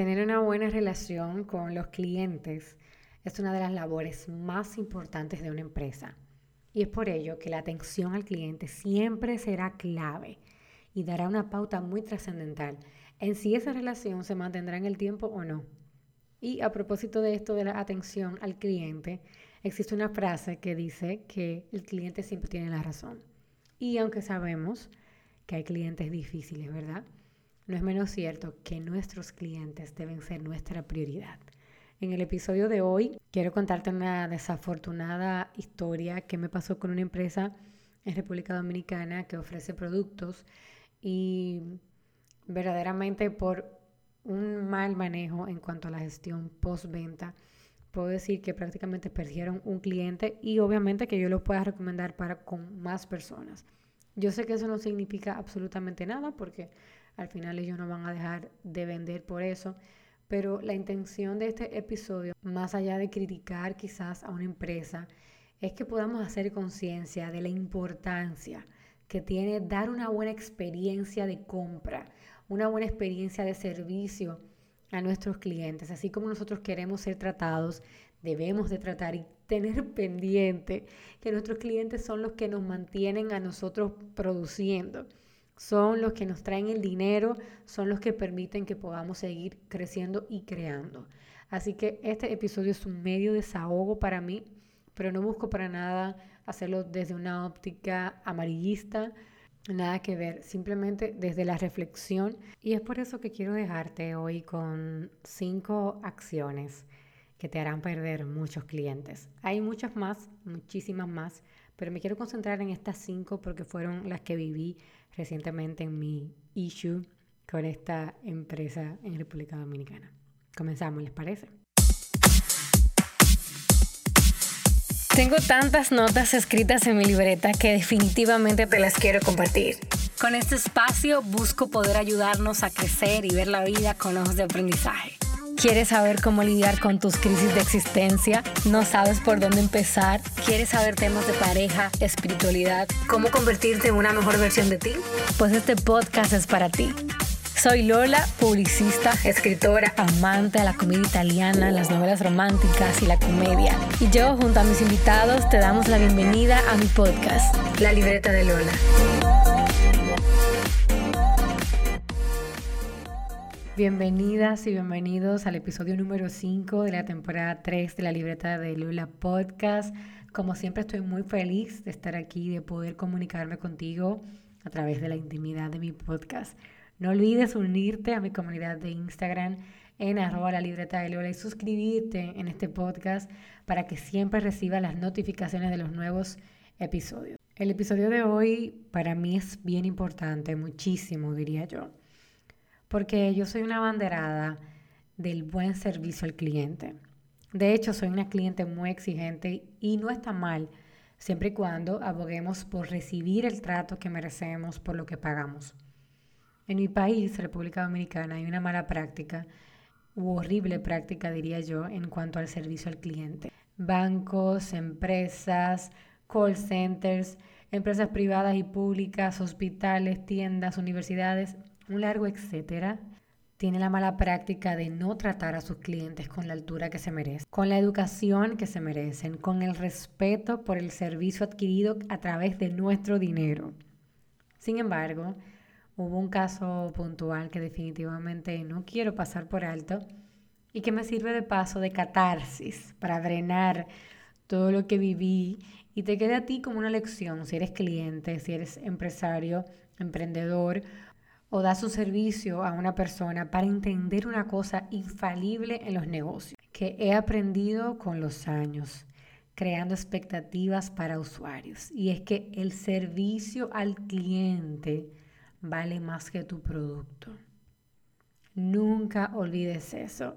Tener una buena relación con los clientes es una de las labores más importantes de una empresa. Y es por ello que la atención al cliente siempre será clave y dará una pauta muy trascendental en si esa relación se mantendrá en el tiempo o no. Y a propósito de esto de la atención al cliente, existe una frase que dice que el cliente siempre tiene la razón. Y aunque sabemos que hay clientes difíciles, ¿verdad? No es menos cierto que nuestros clientes deben ser nuestra prioridad. En el episodio de hoy quiero contarte una desafortunada historia que me pasó con una empresa en República Dominicana que ofrece productos y verdaderamente por un mal manejo en cuanto a la gestión postventa, puedo decir que prácticamente perdieron un cliente y obviamente que yo lo pueda recomendar para con más personas. Yo sé que eso no significa absolutamente nada porque al final ellos no van a dejar de vender por eso, pero la intención de este episodio, más allá de criticar quizás a una empresa, es que podamos hacer conciencia de la importancia que tiene dar una buena experiencia de compra, una buena experiencia de servicio a nuestros clientes. Así como nosotros queremos ser tratados, debemos de tratar y tener pendiente que nuestros clientes son los que nos mantienen a nosotros produciendo son los que nos traen el dinero, son los que permiten que podamos seguir creciendo y creando. Así que este episodio es un medio desahogo para mí, pero no busco para nada hacerlo desde una óptica amarillista, nada que ver, simplemente desde la reflexión. Y es por eso que quiero dejarte hoy con cinco acciones que te harán perder muchos clientes. Hay muchas más, muchísimas más, pero me quiero concentrar en estas cinco porque fueron las que viví recientemente en mi issue con esta empresa en República Dominicana. Comenzamos, ¿les parece? Tengo tantas notas escritas en mi libreta que definitivamente te las quiero compartir. Con este espacio busco poder ayudarnos a crecer y ver la vida con ojos de aprendizaje. ¿Quieres saber cómo lidiar con tus crisis de existencia? ¿No sabes por dónde empezar? ¿Quieres saber temas de pareja, espiritualidad? ¿Cómo convertirte en una mejor versión de ti? Pues este podcast es para ti. Soy Lola, publicista, escritora, amante de la comedia italiana, las novelas románticas y la comedia. Y yo, junto a mis invitados, te damos la bienvenida a mi podcast, La Libreta de Lola. Bienvenidas y bienvenidos al episodio número 5 de la temporada 3 de la libreta de Lula Podcast. Como siempre estoy muy feliz de estar aquí, de poder comunicarme contigo a través de la intimidad de mi podcast. No olvides unirte a mi comunidad de Instagram en arroba la libreta de Lola y suscribirte en este podcast para que siempre reciba las notificaciones de los nuevos episodios. El episodio de hoy para mí es bien importante, muchísimo diría yo porque yo soy una banderada del buen servicio al cliente. De hecho, soy una cliente muy exigente y no está mal siempre y cuando aboguemos por recibir el trato que merecemos por lo que pagamos. En mi país, República Dominicana, hay una mala práctica, u horrible práctica diría yo, en cuanto al servicio al cliente. Bancos, empresas, call centers, empresas privadas y públicas, hospitales, tiendas, universidades, un largo etcétera, tiene la mala práctica de no tratar a sus clientes con la altura que se merecen, con la educación que se merecen, con el respeto por el servicio adquirido a través de nuestro dinero. Sin embargo, hubo un caso puntual que definitivamente no quiero pasar por alto y que me sirve de paso de catarsis para drenar todo lo que viví y te quede a ti como una lección si eres cliente, si eres empresario, emprendedor o da su servicio a una persona para entender una cosa infalible en los negocios que he aprendido con los años, creando expectativas para usuarios. Y es que el servicio al cliente vale más que tu producto. Nunca olvides eso.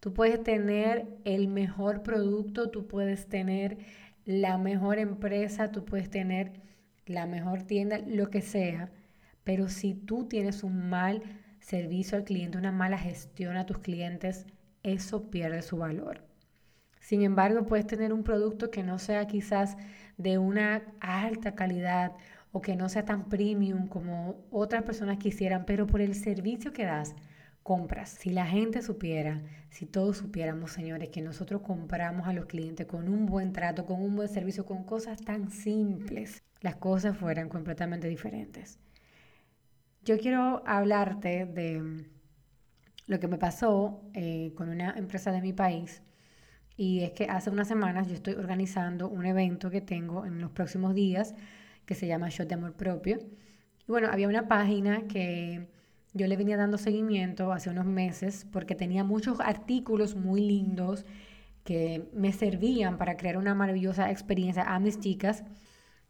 Tú puedes tener el mejor producto, tú puedes tener la mejor empresa, tú puedes tener la mejor tienda, lo que sea pero si tú tienes un mal servicio al cliente, una mala gestión a tus clientes, eso pierde su valor. Sin embargo, puedes tener un producto que no sea quizás de una alta calidad o que no sea tan premium como otras personas quisieran, pero por el servicio que das, compras. Si la gente supiera, si todos supiéramos, señores, que nosotros compramos a los clientes con un buen trato, con un buen servicio, con cosas tan simples, las cosas fueran completamente diferentes. Yo quiero hablarte de lo que me pasó eh, con una empresa de mi país. Y es que hace unas semanas yo estoy organizando un evento que tengo en los próximos días que se llama Shot de Amor Propio. Y bueno, había una página que yo le venía dando seguimiento hace unos meses porque tenía muchos artículos muy lindos que me servían para crear una maravillosa experiencia a mis chicas.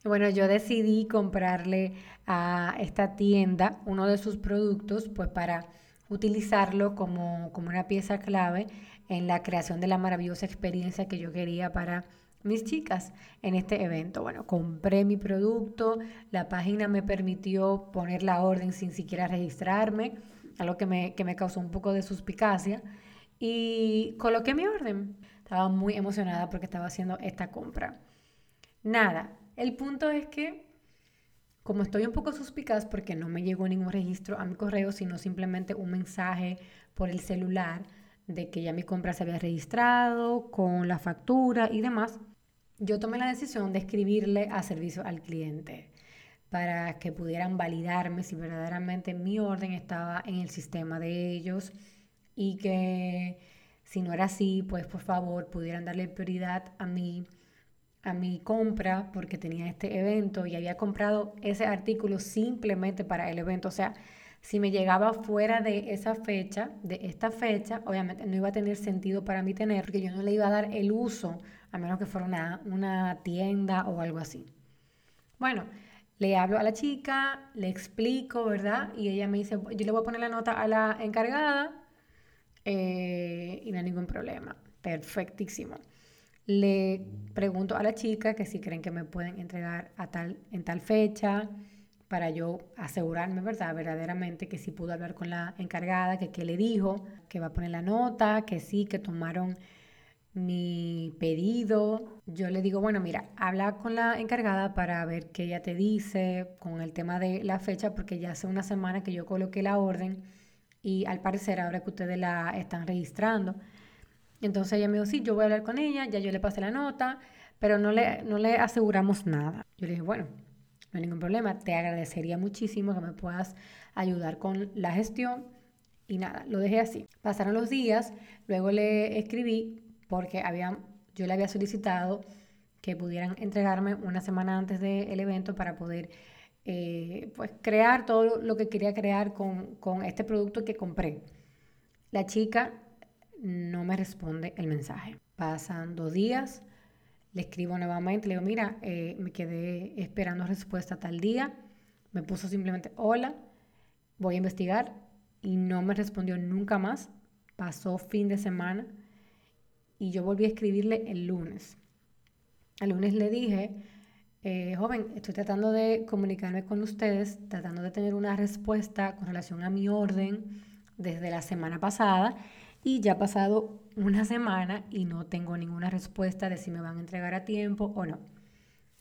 Bueno, yo decidí comprarle a esta tienda uno de sus productos, pues para utilizarlo como, como una pieza clave en la creación de la maravillosa experiencia que yo quería para mis chicas en este evento. Bueno, compré mi producto, la página me permitió poner la orden sin siquiera registrarme, algo que me, que me causó un poco de suspicacia, y coloqué mi orden. Estaba muy emocionada porque estaba haciendo esta compra. Nada, el punto es que como estoy un poco suspicaz porque no me llegó ningún registro a mi correo, sino simplemente un mensaje por el celular de que ya mi compra se había registrado con la factura y demás, yo tomé la decisión de escribirle a servicio al cliente para que pudieran validarme si verdaderamente mi orden estaba en el sistema de ellos y que si no era así, pues por favor pudieran darle prioridad a mi, a mi compra porque tenía este evento y había comprado ese artículo simplemente para el evento. O sea, si me llegaba fuera de esa fecha, de esta fecha, obviamente no iba a tener sentido para mí tener, porque yo no le iba a dar el uso a menos que fuera una, una tienda o algo así. Bueno, le hablo a la chica, le explico, ¿verdad? Y ella me dice, yo le voy a poner la nota a la encargada eh, y no hay ningún problema. Perfectísimo. Le pregunto a la chica que si creen que me pueden entregar a tal, en tal fecha para yo asegurarme, ¿verdad? Verdaderamente que sí pudo hablar con la encargada, que qué le dijo, que va a poner la nota, que sí, que tomaron mi pedido. Yo le digo, bueno, mira, habla con la encargada para ver qué ella te dice con el tema de la fecha, porque ya hace una semana que yo coloqué la orden y al parecer ahora que ustedes la están registrando. Entonces ella me dijo, sí, yo voy a hablar con ella, ya yo le pasé la nota, pero no le, no le aseguramos nada. Yo le dije, bueno, no hay ningún problema, te agradecería muchísimo que me puedas ayudar con la gestión. Y nada, lo dejé así. Pasaron los días, luego le escribí porque había, yo le había solicitado que pudieran entregarme una semana antes del evento para poder eh, pues crear todo lo que quería crear con, con este producto que compré. La chica no me responde el mensaje. Pasan dos días, le escribo nuevamente, le digo, mira, eh, me quedé esperando respuesta tal día, me puso simplemente hola, voy a investigar y no me respondió nunca más. Pasó fin de semana y yo volví a escribirle el lunes. El lunes le dije, eh, joven, estoy tratando de comunicarme con ustedes, tratando de tener una respuesta con relación a mi orden desde la semana pasada y ya ha pasado una semana y no tengo ninguna respuesta de si me van a entregar a tiempo o no.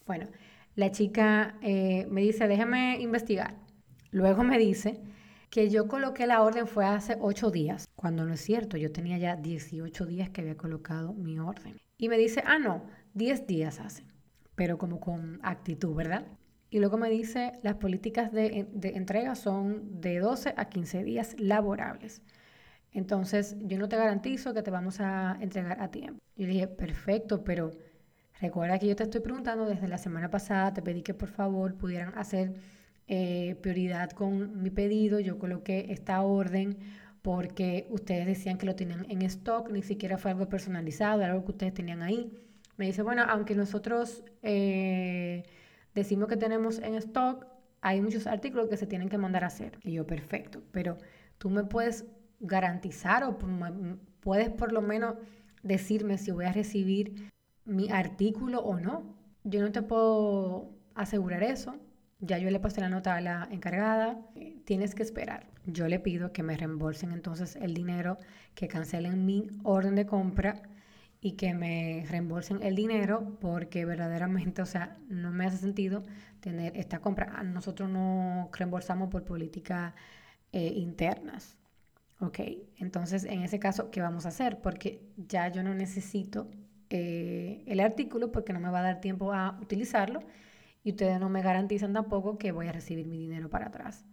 Bueno, la chica eh, me dice, déjame investigar. Luego me dice que yo coloqué la orden fue hace 8 días, cuando no es cierto, yo tenía ya 18 días que había colocado mi orden. Y me dice, ah, no, 10 días hace, pero como con actitud, ¿verdad? Y luego me dice, las políticas de, de entrega son de 12 a 15 días laborables. Entonces, yo no te garantizo que te vamos a entregar a tiempo. Y dije, perfecto, pero recuerda que yo te estoy preguntando desde la semana pasada, te pedí que por favor pudieran hacer eh, prioridad con mi pedido, yo coloqué esta orden porque ustedes decían que lo tenían en stock, ni siquiera fue algo personalizado, algo que ustedes tenían ahí. Me dice, bueno, aunque nosotros eh, decimos que tenemos en stock, hay muchos artículos que se tienen que mandar a hacer. Y yo, perfecto, pero tú me puedes garantizar o puedes por lo menos decirme si voy a recibir mi artículo o no. Yo no te puedo asegurar eso. Ya yo le pasé la nota a la encargada, tienes que esperar. Yo le pido que me reembolsen entonces el dinero, que cancelen mi orden de compra y que me reembolsen el dinero porque verdaderamente, o sea, no me hace sentido tener esta compra. Nosotros no reembolsamos por políticas eh, internas. Ok, entonces en ese caso, ¿qué vamos a hacer? Porque ya yo no necesito eh, el artículo porque no me va a dar tiempo a utilizarlo y ustedes no me garantizan tampoco que voy a recibir mi dinero para atrás.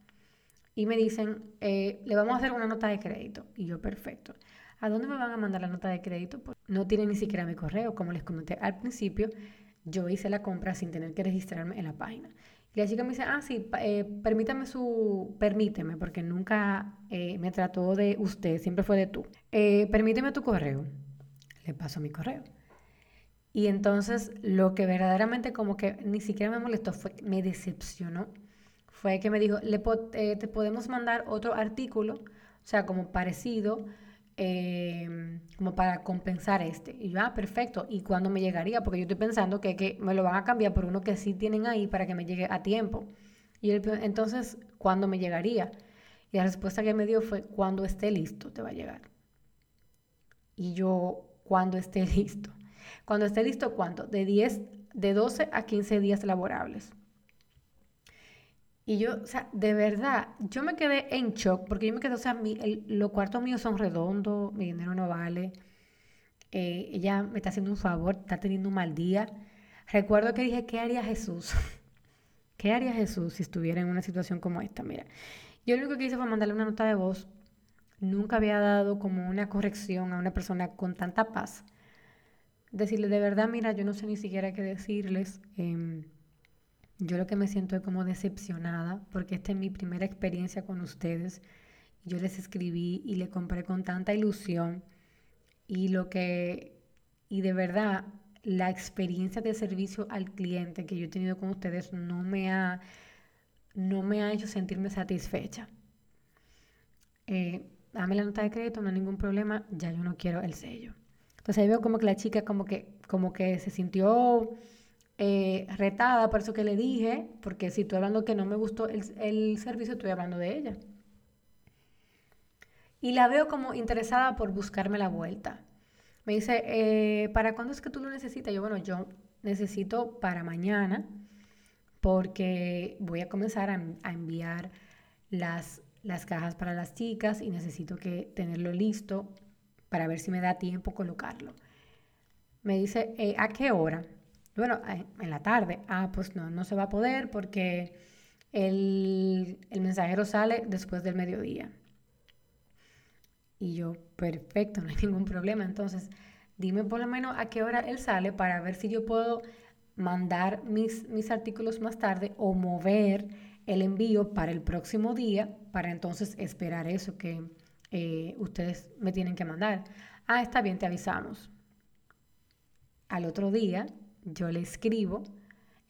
Y me dicen, eh, le vamos a hacer una nota de crédito. Y yo, perfecto. ¿A dónde me van a mandar la nota de crédito? Pues no tiene ni siquiera mi correo. Como les comenté al principio, yo hice la compra sin tener que registrarme en la página. Y la chica me dice, ah, sí, eh, permítame su, permíteme, porque nunca eh, me trató de usted, siempre fue de tú. Eh, permíteme tu correo. Le paso mi correo. Y entonces lo que verdaderamente como que ni siquiera me molestó, fue, me decepcionó, fue que me dijo, Le te podemos mandar otro artículo, o sea, como parecido, Em, como para compensar este. Y yo, ah, perfecto. ¿Y cuándo me llegaría? Porque yo estoy pensando que, que, me lo van a cambiar por uno que sí tienen ahí para que me llegue a tiempo. Y él, entonces, ¿cuándo me llegaría? Y la respuesta que me dio fue, cuando esté listo, te va a llegar. Y yo, cuando esté listo. Cuando esté listo, ¿cuánto? De 10, de 12 a 15 días laborables. Y yo, o sea, de verdad, yo me quedé en shock porque yo me quedé, o sea, los cuartos míos son redondos, mi dinero no vale. Eh, ella me está haciendo un favor, está teniendo un mal día. Recuerdo que dije, ¿qué haría Jesús? ¿Qué haría Jesús si estuviera en una situación como esta? Mira, yo lo único que hice fue mandarle una nota de voz. Nunca había dado como una corrección a una persona con tanta paz. Decirle, de verdad, mira, yo no sé ni siquiera qué decirles. Eh, yo lo que me siento es como decepcionada porque esta es mi primera experiencia con ustedes. Yo les escribí y le compré con tanta ilusión y lo que y de verdad la experiencia de servicio al cliente que yo he tenido con ustedes no me ha no me ha hecho sentirme satisfecha. Eh, dame la nota de crédito, no hay ningún problema, ya yo no quiero el sello. Entonces ahí veo como que la chica como que, como que se sintió eh, retada, por eso que le dije, porque si estoy hablando que no me gustó el, servicio, estoy hablando de ella. Y la veo como interesada por buscarme la vuelta. Me dice, eh, ¿para cuándo es que tú lo necesitas? Yo, bueno, yo necesito para mañana porque voy a comenzar a, enviar las, las cajas para las chicas y necesito que tenerlo listo para ver si me da tiempo colocarlo. Me dice, eh, ¿a qué hora? Bueno, en la tarde. Ah, pues no, no se va a poder porque el, mensajero sale después del mediodía. Y yo, perfecto, no hay ningún problema. Entonces, dime por lo menos a qué hora él sale para ver si yo puedo mandar mis, mis artículos más tarde o mover el envío para el próximo día para entonces esperar eso que eh, ustedes me tienen que mandar. Ah, está bien, te avisamos. Al otro día yo le escribo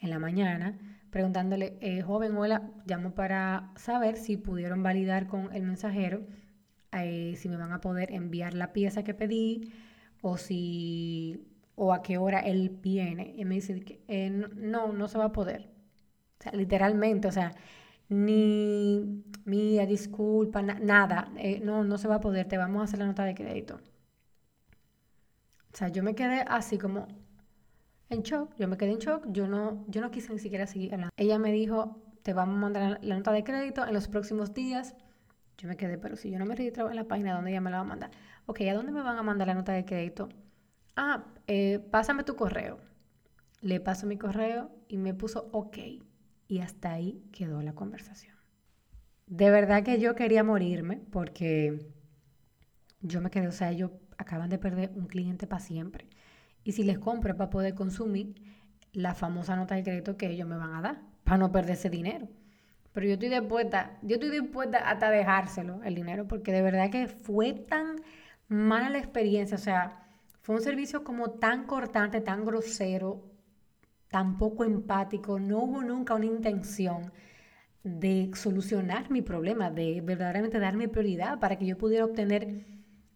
en la mañana preguntándole, eh, joven, hola, llamo para saber si pudieron validar con el mensajero, eh, si me van a poder enviar la pieza que pedí o si o a qué hora él viene. Y me dice eh, no, no se va a poder. O sea, literalmente, o sea, ni mía, disculpa, nada, no, no se va a poder, te vamos a hacer la nota de crédito. O sea, yo me quedé así como, en shock, yo me quedé en shock, yo no, yo no quise ni siquiera seguir hablando. Ella me dijo, te vamos a mandar la nota de crédito en los próximos días. Yo me quedé, pero si yo no me registraba en la página, ¿dónde ella me la va a mandar? Ok, ¿a dónde me van a mandar la nota de crédito? Ah, eh, pásame tu correo. Le paso mi correo y me puso ok. Y hasta ahí quedó la conversación. De verdad que yo quería morirme porque yo me quedé, o sea, ellos acaban de perder un cliente para siempre y si les compro para poder consumir la famosa nota de crédito que ellos me van a dar, para no perder ese dinero. Pero yo estoy dispuesta, yo estoy dispuesta hasta dejárselo el dinero, porque de verdad que fue tan mala la experiencia, o sea, fue un servicio como tan cortante, tan grosero, tan poco empático, no hubo nunca una intención de solucionar mi problema, de verdaderamente darme prioridad para que yo pudiera obtener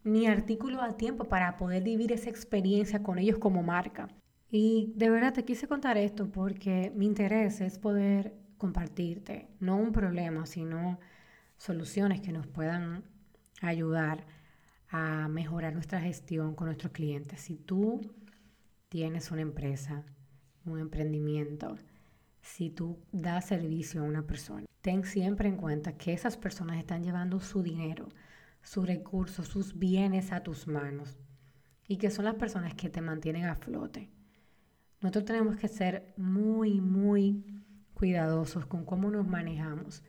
mi artículo a tiempo para poder vivir esa experiencia con ellos como marca. Y de verdad te quise contar esto porque mi interés es poder compartirte, no un problema, sino soluciones que nos puedan ayudar a mejorar nuestra gestión con nuestros clientes. Si tú tienes una empresa, un emprendimiento, si tú das servicio a una persona, ten siempre en cuenta que esas personas están llevando su dinero sus recursos, sus bienes a tus manos y que son las personas que te mantienen a flote. Nosotros tenemos que ser muy, muy cuidadosos con cómo nos manejamos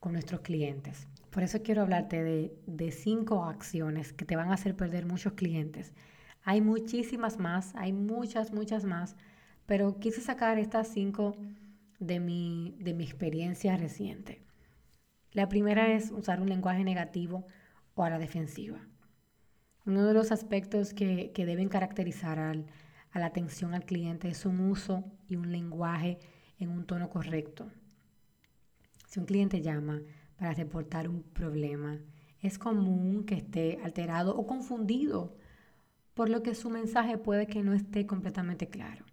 con nuestros clientes. Por eso quiero hablarte de, de, cinco acciones que te van a hacer perder muchos clientes. Hay muchísimas más, hay muchas, muchas más, pero quise sacar estas cinco de mi, de mi experiencia reciente. La primera es usar un lenguaje negativo o a la defensiva. Uno de los aspectos que, deben caracterizar al, a la atención al cliente es un uso y un lenguaje en un tono correcto. Si un cliente llama para reportar un problema, es común que esté alterado o confundido, por lo que su mensaje puede que no esté completamente claro.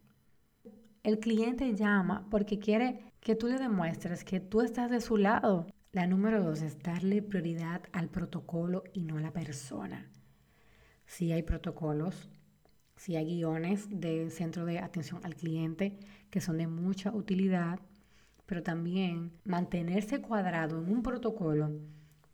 El cliente llama porque quiere que tú le demuestres que tú estás de su lado. La número dos es darle prioridad al protocolo y no a la persona. Si hay protocolos, si hay guiones del centro de atención al cliente que son de mucha utilidad, pero también mantenerse cuadrado en un protocolo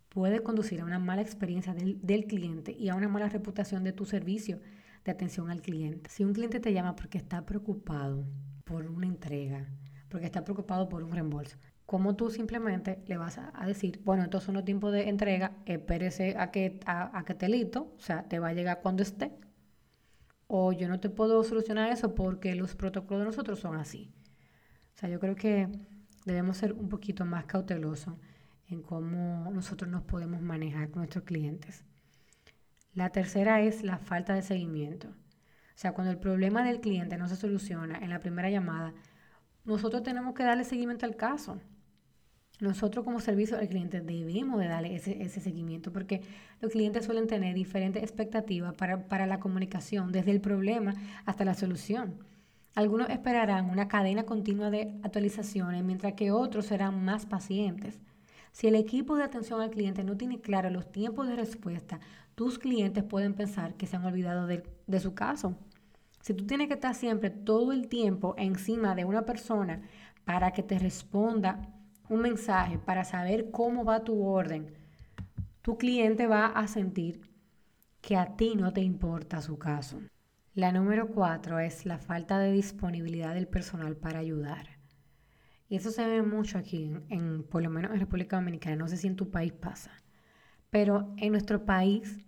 puede conducir a una mala experiencia del, del, cliente y a una mala reputación de tu servicio de atención al cliente. Si un cliente te llama porque está preocupado por una entrega, porque está preocupado por un reembolso, ¿cómo tú simplemente le vas a, decir, bueno, estos son los tiempos de entrega, espérese a que, a, que te listo, o sea, te va a llegar cuando esté, o yo no te puedo solucionar eso porque los protocolos de nosotros son así. O sea, yo creo que debemos ser un poquito más cautelosos en cómo nosotros nos podemos manejar con nuestros clientes. La tercera es la falta de seguimiento. O sea, cuando el problema del cliente no se soluciona en la primera llamada, nosotros tenemos que darle seguimiento al caso nosotros como servicio al cliente debemos de darle ese, seguimiento porque los clientes suelen tener diferentes expectativas para, para la comunicación, desde el problema hasta la solución. Algunos esperarán una cadena continua de actualizaciones, mientras que otros serán más pacientes. Si el equipo de atención al cliente no tiene claro los tiempos de respuesta, tus clientes pueden pensar que se han olvidado de, de su caso. Si tú tienes que estar siempre todo el tiempo encima de una persona para que te responda un mensaje para saber cómo va tu orden, tu cliente va a sentir que a ti no te importa su caso. La número cuatro es la falta de disponibilidad del personal para ayudar. Y eso se ve mucho aquí, en, por lo menos en República Dominicana, no sé si en tu país pasa, pero en nuestro país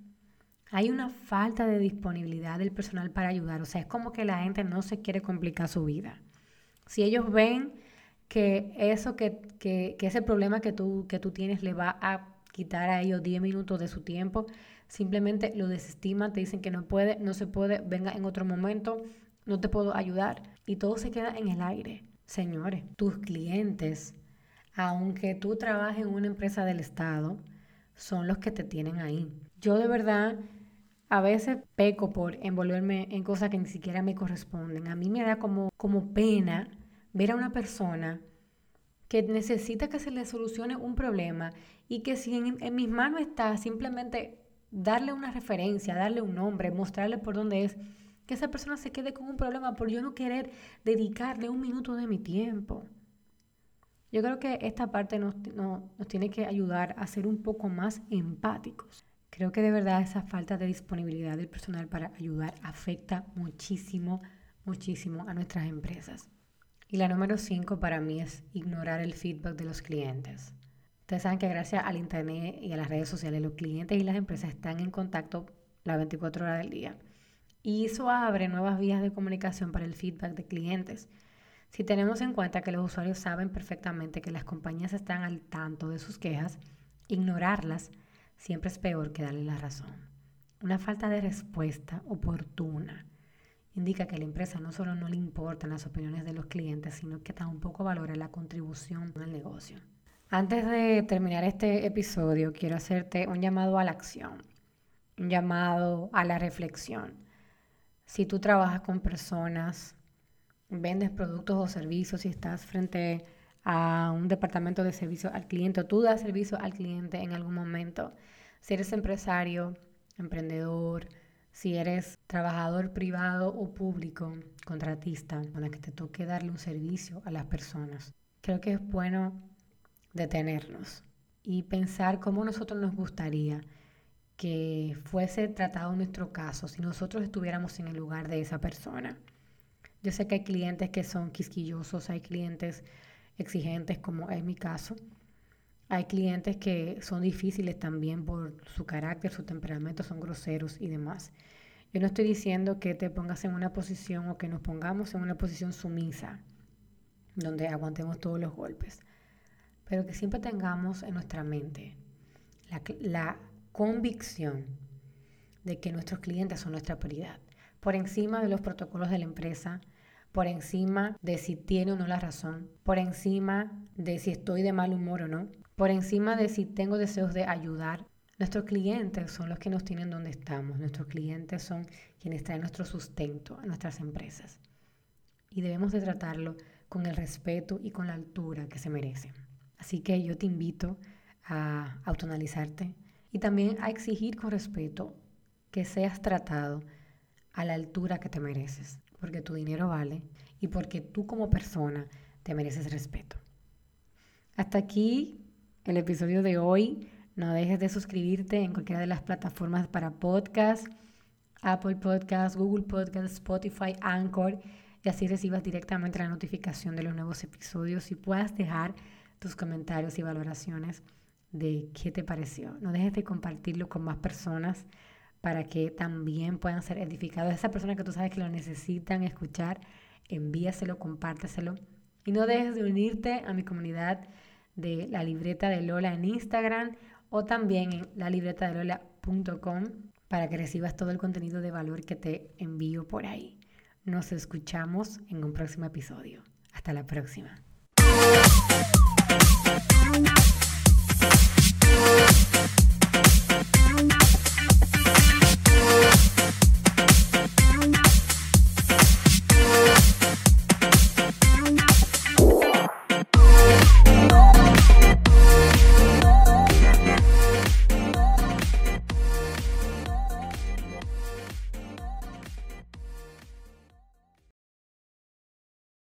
hay una falta de disponibilidad del personal para ayudar. O sea, es como que la gente no se quiere complicar su vida. Si ellos ven que eso que, que, que, ese problema que tú, que tú tienes le va a quitar a ellos 10 minutos de su tiempo, simplemente lo desestiman, te dicen que no puede, no se puede, venga en otro momento, no te puedo ayudar y todo se queda en el aire. Señores, tus clientes, aunque tú trabajes en una empresa del Estado, son los que te tienen ahí. Yo de verdad a veces peco por envolverme en cosas que ni siquiera me corresponden. A mí me da como, como pena ver a una persona que necesita que se le solucione un problema y que si en, mis manos está simplemente darle una referencia, darle un nombre, mostrarle por dónde es, que esa persona se quede con un problema por yo no querer dedicarle un minuto de mi tiempo. Yo creo que esta parte nos, nos tiene que ayudar a ser un poco más empáticos. Creo que de verdad esa falta de disponibilidad del personal para ayudar afecta muchísimo, muchísimo a nuestras empresas. Y la número cinco para mí es ignorar el feedback de los clientes. Ustedes saben que gracias al Internet y a las redes sociales los clientes y las empresas están en contacto las 24 horas del día. Y eso abre nuevas vías de comunicación para el feedback de clientes. Si tenemos en cuenta que los usuarios saben perfectamente que las compañías están al tanto de sus quejas, ignorarlas siempre es peor que darle la razón. Una falta de respuesta oportuna indica que la empresa no solo no le importan las opiniones de los clientes, sino que tampoco valora la contribución al negocio. Antes de terminar este episodio, quiero hacerte un llamado a la acción, un llamado a la reflexión. Si tú trabajas con personas, vendes productos o servicios y estás frente a un departamento de servicio al cliente tú das servicio al cliente en algún momento, si eres empresario, emprendedor, si eres trabajador privado o público, contratista, con la que te toque darle un servicio a las personas. Creo que es bueno detenernos y pensar cómo nosotros nos gustaría que fuese tratado nuestro caso si nosotros estuviéramos en el lugar de esa persona. Yo sé que hay clientes que son quisquillosos, hay clientes exigentes como es mi caso. Hay clientes que son difíciles también por su carácter, su temperamento, son groseros y demás. Yo no estoy diciendo que te pongas en una posición o que nos pongamos en una posición sumisa, donde aguantemos todos los golpes, pero que siempre tengamos en nuestra mente la, la convicción de que nuestros clientes son nuestra prioridad, por encima de los protocolos de la empresa, por encima de si tiene o no la razón, por encima de si estoy de mal humor o no, por encima de si tengo deseos de ayudar. Nuestros clientes son los que nos tienen donde estamos. Nuestros clientes son quienes traen nuestro sustento a nuestras empresas. Y debemos de tratarlo con el respeto y con la altura que se merecen. Así que yo te invito a autoanalizarte y también a exigir con respeto que seas tratado a la altura que te mereces porque tu dinero vale y porque tú como persona te mereces respeto. Hasta aquí el episodio de hoy. No dejes de suscribirte en cualquiera de las plataformas para podcast, Apple Podcast, Google Podcast, Spotify, Anchor, y así recibas directamente la notificación de los nuevos episodios y puedas dejar tus comentarios y valoraciones de qué te pareció. No dejes de compartirlo con más personas para que también puedan ser edificados. Esa persona que tú sabes que lo necesitan escuchar, envíaselo, compárteselo. Y no dejes de unirte a mi comunidad de la libreta de Lola en Instagram o también en la libreta de Lola.com para que recibas todo el contenido de valor que te envío por ahí. Nos escuchamos en un próximo episodio. Hasta la próxima.